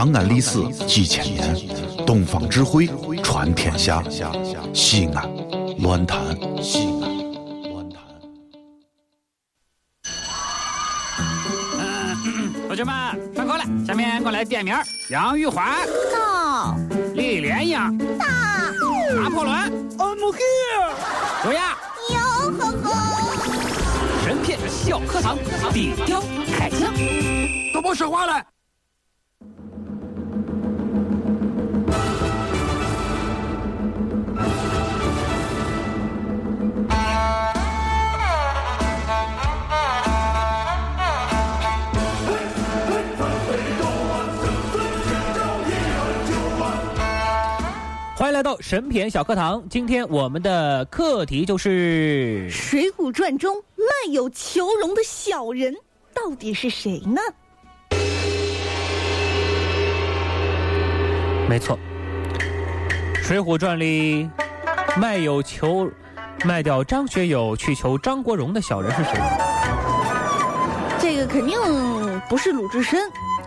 长安历史几千年，东方智慧传天下。西安，乱谈西安，乱谈。同学们上课了，下面我来点名：杨玉环、到李莲英、到拿破仑、I'm here。卓雅。哟呵呵，神片小课堂，底雕开枪。都别说话了。欢迎来到神篇小课堂。今天我们的课题就是《水浒传》中卖友求荣的小人到底是谁呢？没错，《水浒传》里卖友求卖掉张学友去求张国荣的小人是谁？这个肯定不是鲁智深。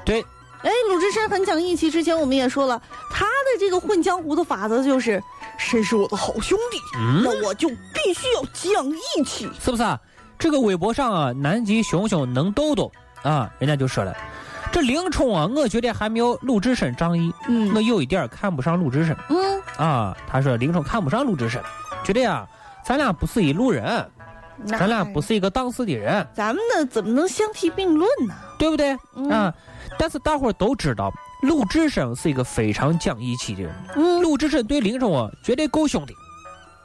对，哎，鲁智深很讲义气，之前我们也说了，他的这个混江湖的法则就是，谁是我的好兄弟，嗯那我就必须要讲义气。是不是啊？这个微博上啊，南极熊熊能兜兜啊，人家就说了，这林冲啊，我觉得还没有鲁智深仗义，嗯我有一点儿看不上鲁智深嗯，啊。他说林冲看不上鲁智深，觉得呀，咱俩不是一路人，咱俩不是一个档次的人。咱们呢怎么能相提并论呢？对不对？嗯啊，但是大伙儿都知道，鲁智深是一个非常讲义气的人。嗯，鲁智深对林冲啊，绝对够兄弟，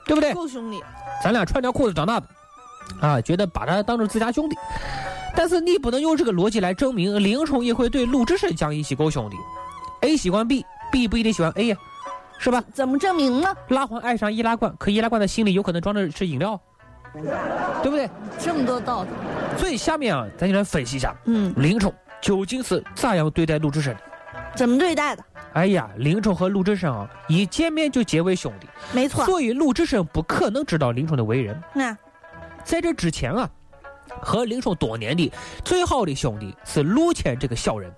对不对？够兄弟，咱俩穿条裤子长大的，啊，觉得把他当成自家兄弟。但是你不能用这个逻辑来证明林冲也会对鲁智深讲义气够兄弟。A 喜欢 B，B 不一定喜欢 A 呀，是吧？怎么证明呢？拉环爱上易拉罐，可易拉罐的心里有可能装的是饮料，对不对？这么多道理，所以下面啊，咱就来分析一下嗯，林冲究竟是咋样对待鲁智深的。怎么对待的？哎呀，林冲和鲁智深啊，一见面就结为兄弟，没错，所以鲁智深不可能知道林冲的为人。那在这之前啊，和林冲多年的最好的兄弟是陆谦这个小人。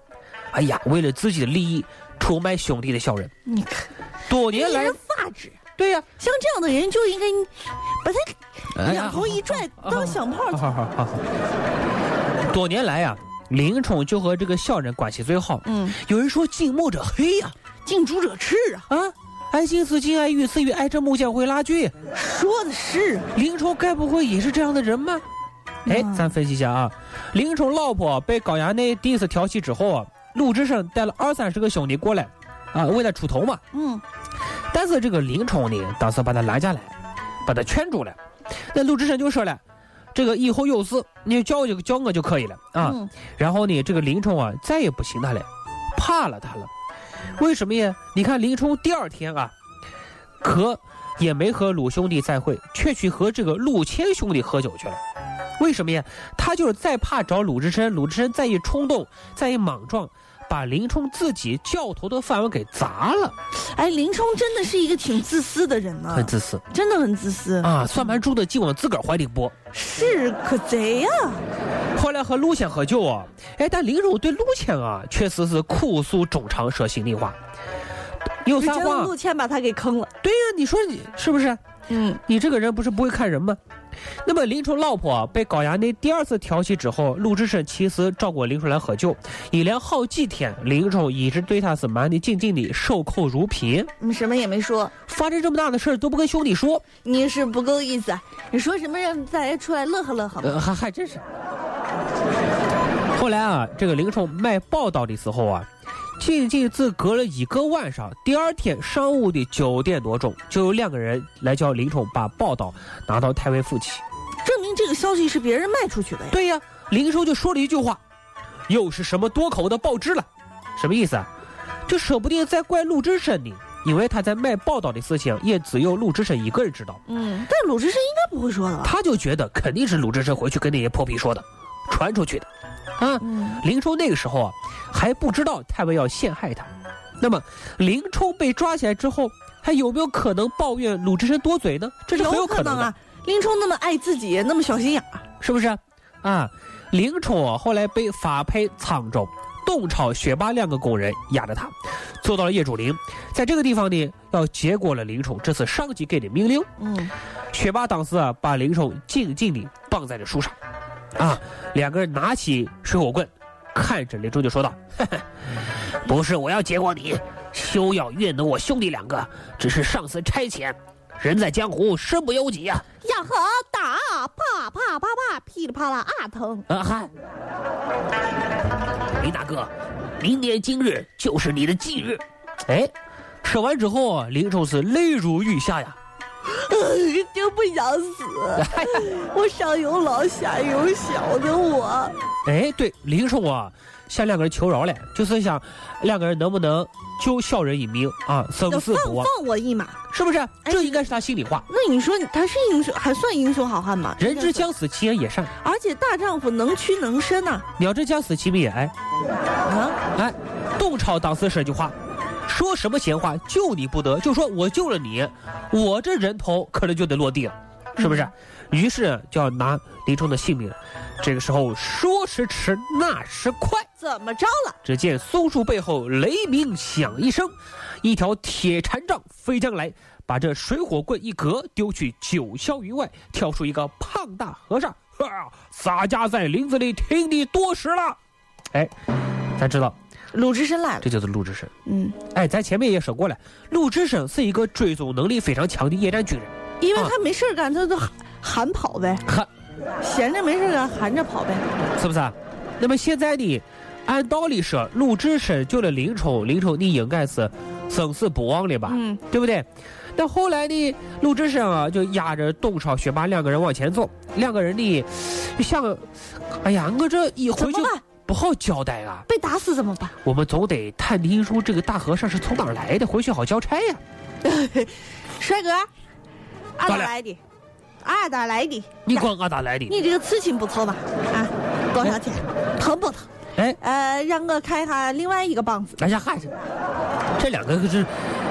哎呀，为了自己的利益出卖兄弟的小人，你看，多年来，发指，对呀、像这样的人就应该把他两头一拽当响炮好好好。多年来啊，林冲就和这个小人关系最好。嗯，有人说近墨者黑呀、近朱者赤啊，啊，爱近似近，爱远似远，爱这木匠会拉锯。说的是啊，林冲该不会也是这样的人吗？哎，嗯咱分析一下啊，林冲老婆被高衙内第一次调戏之后啊，鲁智深带了二三十个兄弟过来，啊，为他出头嘛。嗯，但是这个林冲呢，当时把他拦下来，把他劝住了。那鲁智深就说了，这个以后有事你就叫我就叫我就可以了啊。嗯然后呢，这个林冲啊，再也不信他了，怕了他了。为什么呀？你看林冲第二天啊，可也没和鲁兄弟再会，却去和这个陆谦兄弟喝酒去了。为什么呀？他就是再怕找鲁智深，鲁智深再一冲动，再一莽撞，把林冲自己教头的饭碗给砸了，哎，林冲真的是一个挺自私的人呢，很自私真的很自私，啊！算盘珠的尽往自个儿怀里拨。是可贼呀、后来和陆谦喝酒啊，哎，但林冲对陆谦啊，确实是苦诉衷肠，说心里话。有啥就真话？陆谦把他给坑了。对呀、你说你是不是？嗯，你这个人不是不会看人吗？那么林冲老婆啊被高衙内第二次调戏之后，鲁智深其实找过林冲来喝酒，一连好几天，林冲一直对他是瞒得紧紧的，守口如瓶。你什么也没说，发生这么大的事儿都不跟兄弟说，你是不够意思。你说什么让大家出来乐呵乐呵还还真是。后来啊，这个林冲卖报道的时候啊，仅仅只隔了一个晚上，第二天上午的九点多钟，就有两个人来叫林冲把报道拿到太尉府去。证明这个消息是别人卖出去的呀。对呀，林冲就说了一句话：“又是什么多口的报纸了？”什么意思啊？就说不定在怪鲁智深呢，因为他在卖报道的事情也只有鲁智深一个人知道。嗯，但鲁智深应该不会说的吧？他就觉得肯定是鲁智深回去跟那些泼皮说的，传出去的。啊，嗯，林冲那个时候啊还不知道太尉要陷害他。那么林冲被抓起来之后，还有没有可能抱怨鲁智深多嘴呢？这是很有可能啊。林冲那么爱自己，那么小心眼儿，是不是？啊，林冲啊后来被发配沧州，董超、薛霸两个工人压着他，做到了野猪林，在这个地方呢，要结果了林冲这次上级给的命令。嗯，薛霸当时啊，把林冲紧紧的绑在了树上，啊，两个人拿起水火棍，看着林冲就说道：“不是我要结果你，休要怨得我兄弟两个，只是上司差遣，人在江湖，身不由己呀、呀呵，打，啪啪啪啪，噼里啪啦啊疼。啊嗨，林大哥，明年今日就是你的忌日。哎，说完之后啊，林冲是泪如雨下呀。就不想死，我上有老下有小的我，哎，对，林冲啊，向两个人求饶了，就是想两个人能不能救小人一命啊，生放死不忘，放我一马。是不是？这应该是他心里话。那你说他是英雄，还算英雄好汉吗？人之将死，其言也善。而且大丈夫能屈能伸呐、鸟之将死，其命也哀。啊！哎，董超当时说句话，说什么闲话，救你不得，就说我救了你，我这人头可能就得落地了，是不是？于是就要拿林冲的性命。这个时候说时迟，那时快，怎么着了？只见松树背后雷鸣响一声，一条铁禅杖飞将来，把这水火棍一格丢去九霄云外，跳出一个胖大和尚，哈，洒家在林子里听你多时了。哎，咱知道鲁智深来了。这就是鲁智深。嗯，哎，咱前面也说过了，鲁智深是一个追踪能力非常强的野战军人，因为他没事儿干，他就喊喊跑呗，喊，闲着没事儿干喊着跑呗。是不是啊？那么现在呢，按道理说，鲁智深救了林冲，林冲你应该是生死不忘的吧？嗯，对不对？那后来呢，鲁智深啊就压着董超、薛霸两个人往前走，两个人呢就想，哎呀，我这一回去？不好交代啊，被打死怎么办？我们总得探听出这个大和尚是从哪儿来的，回去好交差呀。帅哥，俺到了哪来的？俺哪来的？你管俺咋来的？你这个刺青不错吧？啊，多少钱？疼不疼？哎，呃，让我看一下另外一个棒子。哎呀，还是这两个是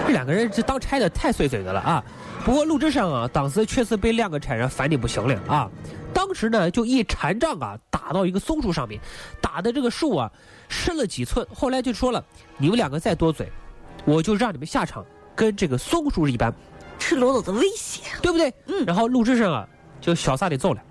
这两个人这当差的太碎嘴子了啊！不过陆之深啊，当时确实被两个差人烦的不行了啊！当时呢，就一禅杖啊打到一个松树上面，打的这个树啊伸了几寸。后来就说了，你们两个再多嘴，我就让你们下场跟这个松树一般，赤裸裸的威胁。对不对？嗯然后陆之深啊就潇洒的走了。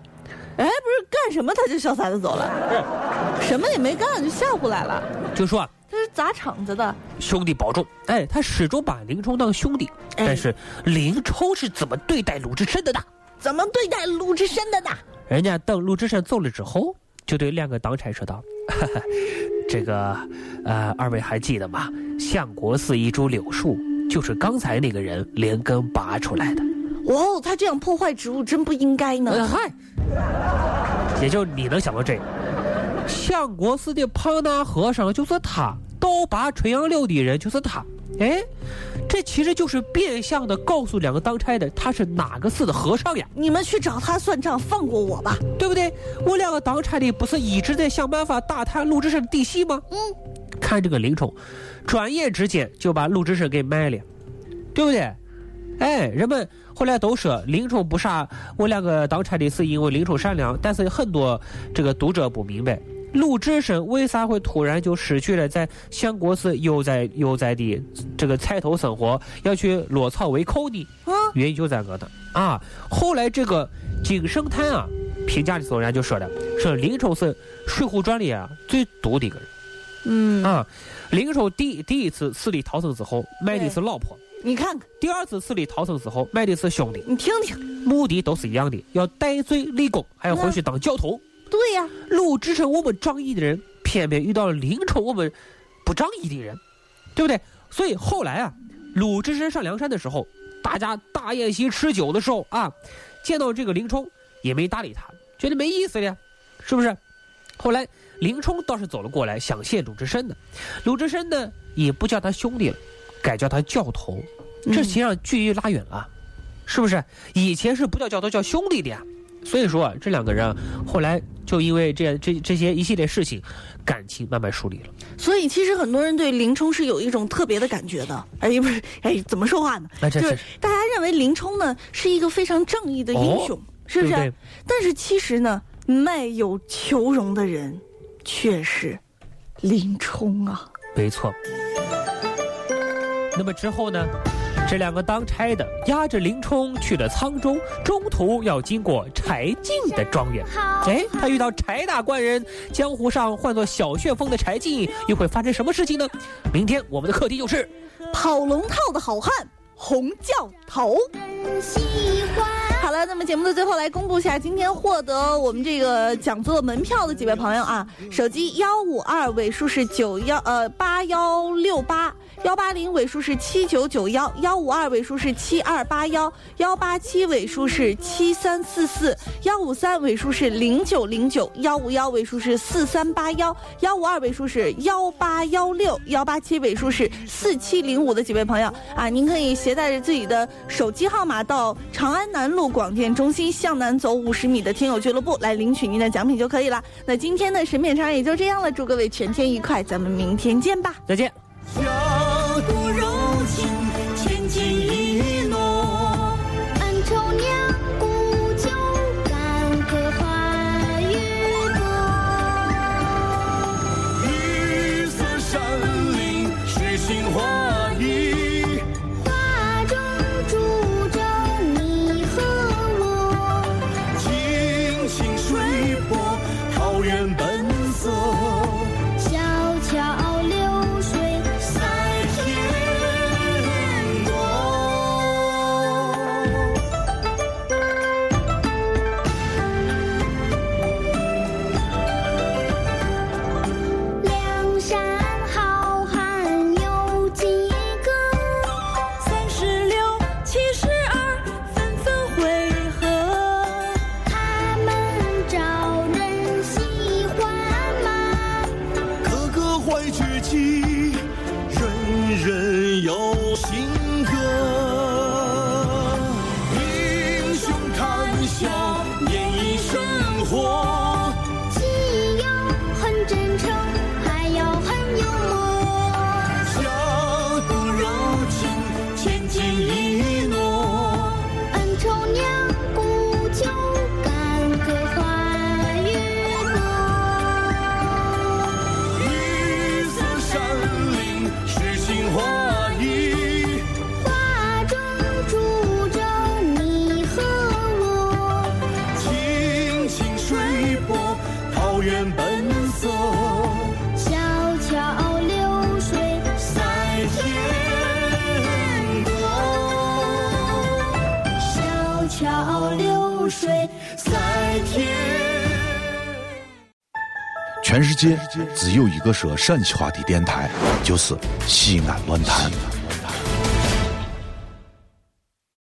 哎，不是干什么他就潇洒的走了，什么也没干就吓唬来了。就说啊，砸场子的，兄弟保重。哎，他始终把林冲当兄弟，哎但是林冲是怎么对待鲁智深的呢？怎么对待鲁智深的呢？人家等鲁智深走了之后，就对两个当差说道：“哈哈，这个，呃，二位还记得吗？相国寺一株柳树，就是刚才那个人连根拔出来的。哦，他这样破坏植物真不应该呃，呢。嗨，也就你能想到这个，相国寺的胖大和尚就是他，倒拔垂杨柳的人就是他。哎，这其实就是变相的告诉两个当差的他是哪个寺的和尚呀。”你们去找他算账，放过我吧。对不对？我两个当差的不是一直在想办法打探陆之深的底细吗？嗯，看这个林冲，转眼之间就把陆之深给卖了，对不对？哎，人们后来都说林冲不杀我两个当差的是因为林冲善良，但是很多这个读者不明白。陆之深为啥会突然就失去了在相国寺悠哉悠哉的这个菜头生活，要去落草为寇呢？啊，原因就在这的啊。后来这个金圣叹啊评价的时候，人家就说了，说林冲是《水浒传》里啊最毒的一个人嗯，啊。林冲第第一次死里逃生之后，卖的是老婆；你看看，第二次死里逃生之后，卖的是兄弟，你听听，目的都是一样的，要戴罪立功，还要回去当教头。对呀，鲁智深我们仗义的人，偏偏遇到了林冲我们不仗义的人，对不对？所以后来啊，鲁智深上梁山的时候，大家大宴席吃酒的时候啊，见到这个林冲也没搭理他，觉得没意思了呀，是不是？后来林冲倒是走了过来，想谢鲁智深的，鲁智深呢也不叫他兄弟了，改叫他教头，这实际上距离拉远了，是不是？以前是不叫教头叫兄弟的呀。所以说啊，这两个人啊后来就因为这这这些一系列事情，感情慢慢疏离了。所以其实很多人对林冲是有一种特别的感觉的。哎，不是，哎，怎么说话呢？就是是大家认为林冲呢是一个非常正义的英雄，是不是？对不对但是其实呢，卖友求荣的人却是林冲啊。没错。那么之后呢？这两个当差的押着林冲去了沧州，中途要经过柴进的庄园。哎，他遇到柴大官人，江湖上唤作小旋风的柴进，又会发生什么事情呢？明天我们的课题就是跑龙套的好汉洪教头。好了，那么节目的最后来公布一下今天获得我们这个讲座门票的几位朋友啊，手机幺五二尾数是九幺呃八幺六八。幺八零尾数是七九九幺，幺五二尾数是七二八幺，幺八七尾数是七三四四，幺五三尾数是零九零九，幺五幺尾数是四三八幺，幺五二尾数是幺八幺六，幺八七尾数是四七零五的几位朋友啊，您可以携带着自己的手机号码到长安南路广电中心向南走五十米的听友俱乐部来领取您的奖品就可以了。那今天的审美场也就这样了，祝各位全天愉快，咱们明天见吧，再见。桃源本色。小桥流水在天国。小桥流水在天。全世界只有一个说陕西话的电台，就是西安论坛。